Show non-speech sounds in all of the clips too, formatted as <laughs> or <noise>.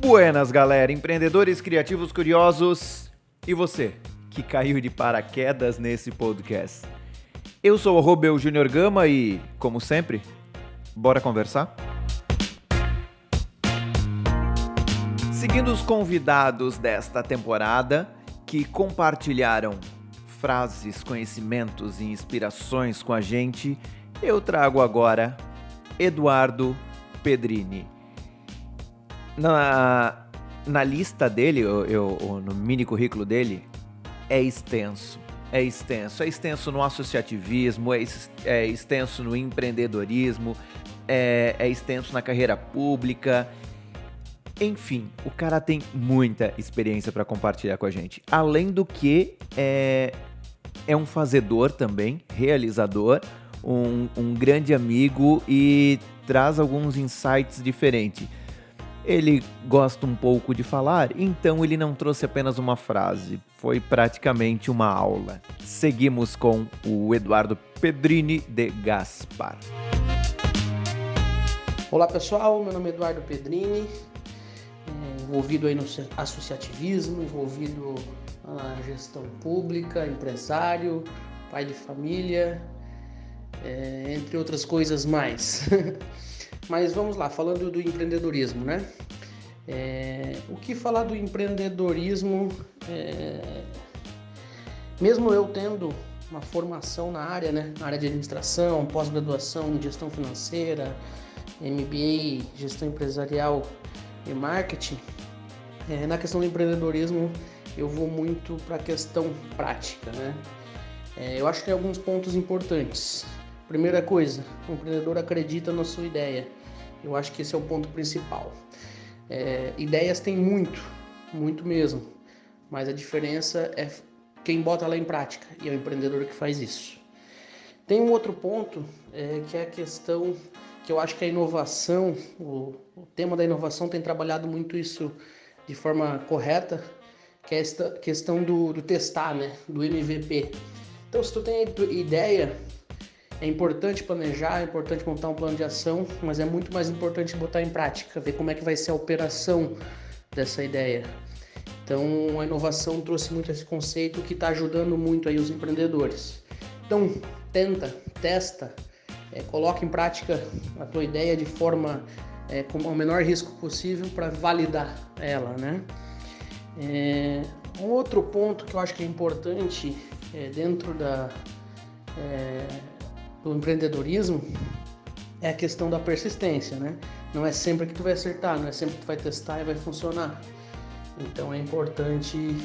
Buenas, galera, empreendedores criativos curiosos e você que caiu de paraquedas nesse podcast. Eu sou o Robel Júnior Gama e, como sempre, bora conversar? Seguindo os convidados desta temporada que compartilharam frases, conhecimentos e inspirações com a gente, eu trago agora Eduardo Pedrini na, na lista dele, eu, eu, no mini currículo dele, é extenso. É extenso. É extenso no associativismo, é, é extenso no empreendedorismo, é, é extenso na carreira pública. Enfim, o cara tem muita experiência para compartilhar com a gente. Além do que, é, é um fazedor também, realizador, um, um grande amigo e traz alguns insights diferentes. Ele gosta um pouco de falar, então ele não trouxe apenas uma frase, foi praticamente uma aula. Seguimos com o Eduardo Pedrini de Gaspar. Olá pessoal, meu nome é Eduardo Pedrini, envolvido aí no associativismo, envolvido gestão pública, empresário, pai de família, é, entre outras coisas mais. <laughs> Mas vamos lá, falando do empreendedorismo, né? É, o que falar do empreendedorismo, é, mesmo eu tendo uma formação na área, né? Na área de administração, pós-graduação em gestão financeira, MBA, gestão empresarial e marketing, é, na questão do empreendedorismo eu vou muito para a questão prática, né? É, eu acho que tem alguns pontos importantes. Primeira coisa, o empreendedor acredita na sua ideia. Eu acho que esse é o ponto principal. É, ideias tem muito, muito mesmo, mas a diferença é quem bota ela em prática e é o empreendedor que faz isso. Tem um outro ponto é, que é a questão que eu acho que a inovação, o, o tema da inovação tem trabalhado muito isso de forma correta, que é esta questão do, do testar, né, do MVP. Então, se tu tem ideia, é importante planejar, é importante montar um plano de ação, mas é muito mais importante botar em prática, ver como é que vai ser a operação dessa ideia. Então, a inovação trouxe muito esse conceito que está ajudando muito aí os empreendedores. Então, tenta, testa, é, coloca em prática a tua ideia de forma é, com o menor risco possível para validar ela, né? É, um outro ponto que eu acho que é importante é, dentro da é, do empreendedorismo é a questão da persistência, né? Não é sempre que tu vai acertar, não é sempre que tu vai testar e vai funcionar. Então é importante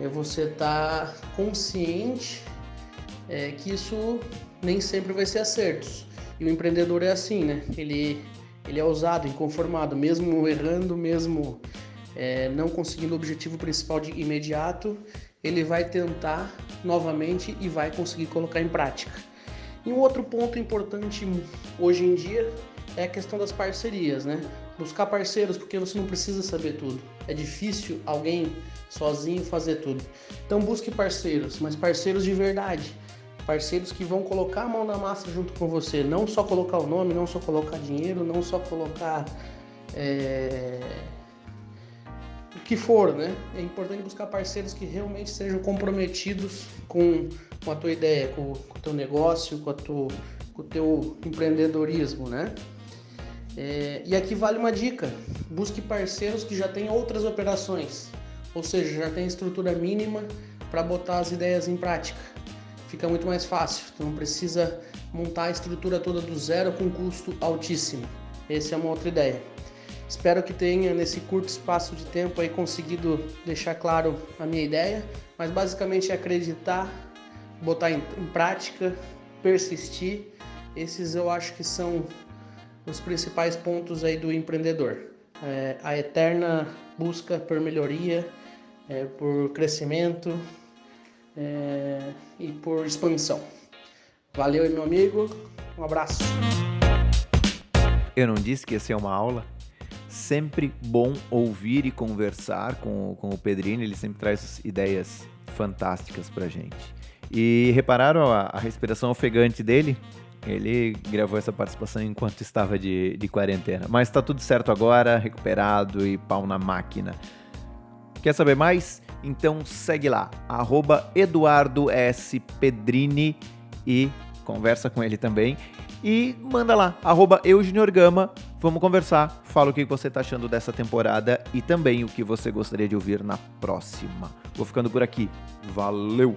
é você estar tá consciente é, que isso nem sempre vai ser acertos. E o empreendedor é assim, né? Ele, ele é ousado, inconformado, mesmo errando, mesmo é, não conseguindo o objetivo principal de imediato, ele vai tentar novamente e vai conseguir colocar em prática. E um outro ponto importante hoje em dia é a questão das parcerias, né? Buscar parceiros porque você não precisa saber tudo. É difícil alguém sozinho fazer tudo. Então busque parceiros, mas parceiros de verdade. Parceiros que vão colocar a mão na massa junto com você. Não só colocar o nome, não só colocar dinheiro, não só colocar é... que for, né? É importante buscar parceiros que realmente sejam comprometidos com com a tua ideia, com, com o teu negócio, com, a tu, com o teu empreendedorismo, né? É, e aqui vale uma dica: busque parceiros que já têm outras operações, ou seja, já tem estrutura mínima para botar as ideias em prática. Fica muito mais fácil, tu não precisa montar a estrutura toda do zero com custo altíssimo. Essa é uma outra ideia. Espero que tenha nesse curto espaço de tempo aí conseguido deixar claro a minha ideia, mas basicamente é acreditar botar em, em prática, persistir. Esses eu acho que são os principais pontos aí do empreendedor. É, a eterna busca por melhoria, é, por crescimento é, e por expansão. Valeu, meu amigo. Um abraço. Eu não disse que ia ser uma aula? Sempre bom ouvir e conversar com, com o Pedrinho, ele sempre traz ideias fantásticas pra gente. E repararam a, a respiração ofegante dele? Ele gravou essa participação enquanto estava de, de quarentena. Mas tá tudo certo agora, recuperado e pau na máquina. Quer saber mais? Então segue lá, arroba Eduardo S. Pedrini e conversa com ele também. E manda lá, arroba Gama, vamos conversar, fala o que você está achando dessa temporada e também o que você gostaria de ouvir na próxima. Vou ficando por aqui, valeu!